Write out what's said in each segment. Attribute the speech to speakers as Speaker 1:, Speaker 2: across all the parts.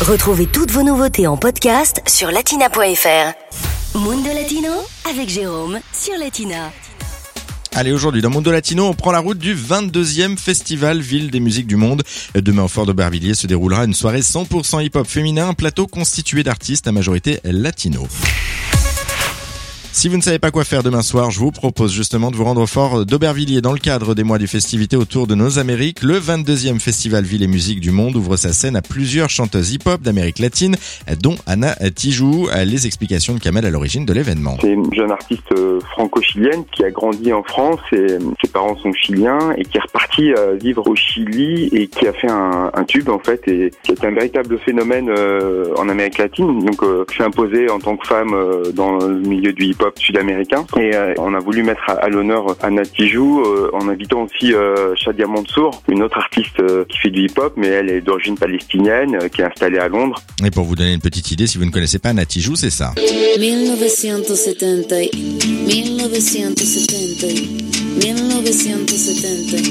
Speaker 1: Retrouvez toutes vos nouveautés en podcast sur latina.fr. Mundo Latino avec Jérôme sur Latina.
Speaker 2: Allez, aujourd'hui, dans Mundo Latino, on prend la route du 22e Festival Ville des musiques du monde. Demain, au Fort d'Aubervilliers, se déroulera une soirée 100% hip-hop féminin, un plateau constitué d'artistes à majorité latino. Si vous ne savez pas quoi faire demain soir, je vous propose justement de vous rendre au fort d'Aubervilliers dans le cadre des mois des festivités autour de nos Amériques. Le 22e Festival Ville et Musique du Monde ouvre sa scène à plusieurs chanteuses hip-hop d'Amérique latine, dont Anna Tijou. Les explications de Kamel à l'origine de l'événement.
Speaker 3: C'est une jeune artiste euh, franco-chilienne qui a grandi en France et ses parents sont chiliens et qui est repartie euh, vivre au Chili et qui a fait un, tube en fait et c'est un véritable phénomène euh, en Amérique latine. Donc je suis imposée en tant que femme dans le milieu du hip hip-hop sud-américain. Et euh, on a voulu mettre à, l'honneur Anna Tijou euh, en invitant aussi euh, Shadia Mansour, une autre artiste qui fait du hip-hop, mais elle est d'origine palestinienne, qui est installée à Londres.
Speaker 2: Et pour vous donner une petite idée, si vous ne connaissez pas Anna Tijou, c'est ça.
Speaker 4: 1970, 1970, 1970.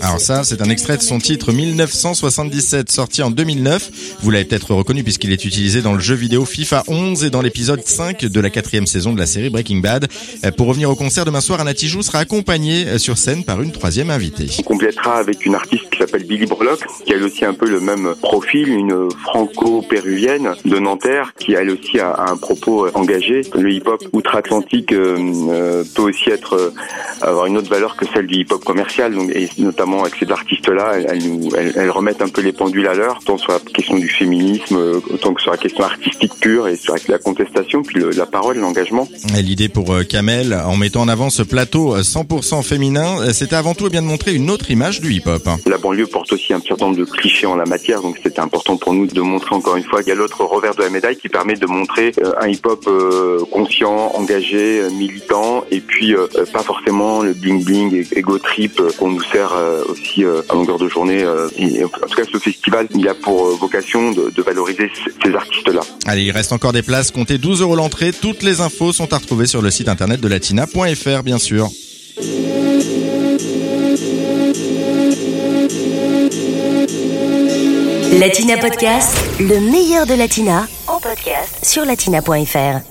Speaker 2: Alors ça, c'est un extrait de son titre 1977, sorti en 2009. Vous l'avez peut-être reconnu puisqu'il est utilisé dans le jeu vidéo FIFA 11 et dans l'épisode 5 de la quatrième saison de la série Breaking Bad. Pour revenir au concert demain soir, Anna Tijou sera accompagnée sur scène par une troisième invitée.
Speaker 3: On complétera avec une artiste qui s'appelle Billy Burlock, qui a aussi un peu le même profil, une franco-péruvienne de Nanterre, qui elle aussi a un propos engagé. Le hip-hop outre-Atlantique euh, euh, peut aussi être euh, avoir une autre valeur que celle du hip-hop commercial. Donc, et notamment avec ces artistes-là, elles, nous, elles, remettent un peu les pendules à l'heure, tant sur la question du féminisme, euh, autant que sur la question artistique pure et sur la contestation, puis la parole, l'engagement.
Speaker 2: L'idée pour euh, Kamel, en mettant en avant ce plateau 100% féminin, c'était avant tout eh bien de montrer une autre image du hip-hop.
Speaker 3: La banlieue porte aussi un certain nombre de clichés en la matière, donc c'était important pour nous de montrer encore une fois qu'il y a l'autre revers de la médaille qui permet de montrer un hip-hop conscient, engagé, militant, et puis pas forcément le bling bling ego trip qu'on nous sert euh, aussi euh, à longueur de journée. Euh, en tout cas, ce festival, il a pour vocation de, de valoriser ces artistes-là.
Speaker 2: Allez, il reste encore des places. Comptez 12 euros l'entrée. Toutes les infos sont à retrouver sur le site internet de latina.fr, bien sûr.
Speaker 1: Latina Podcast, le meilleur de Latina, en podcast sur latina.fr.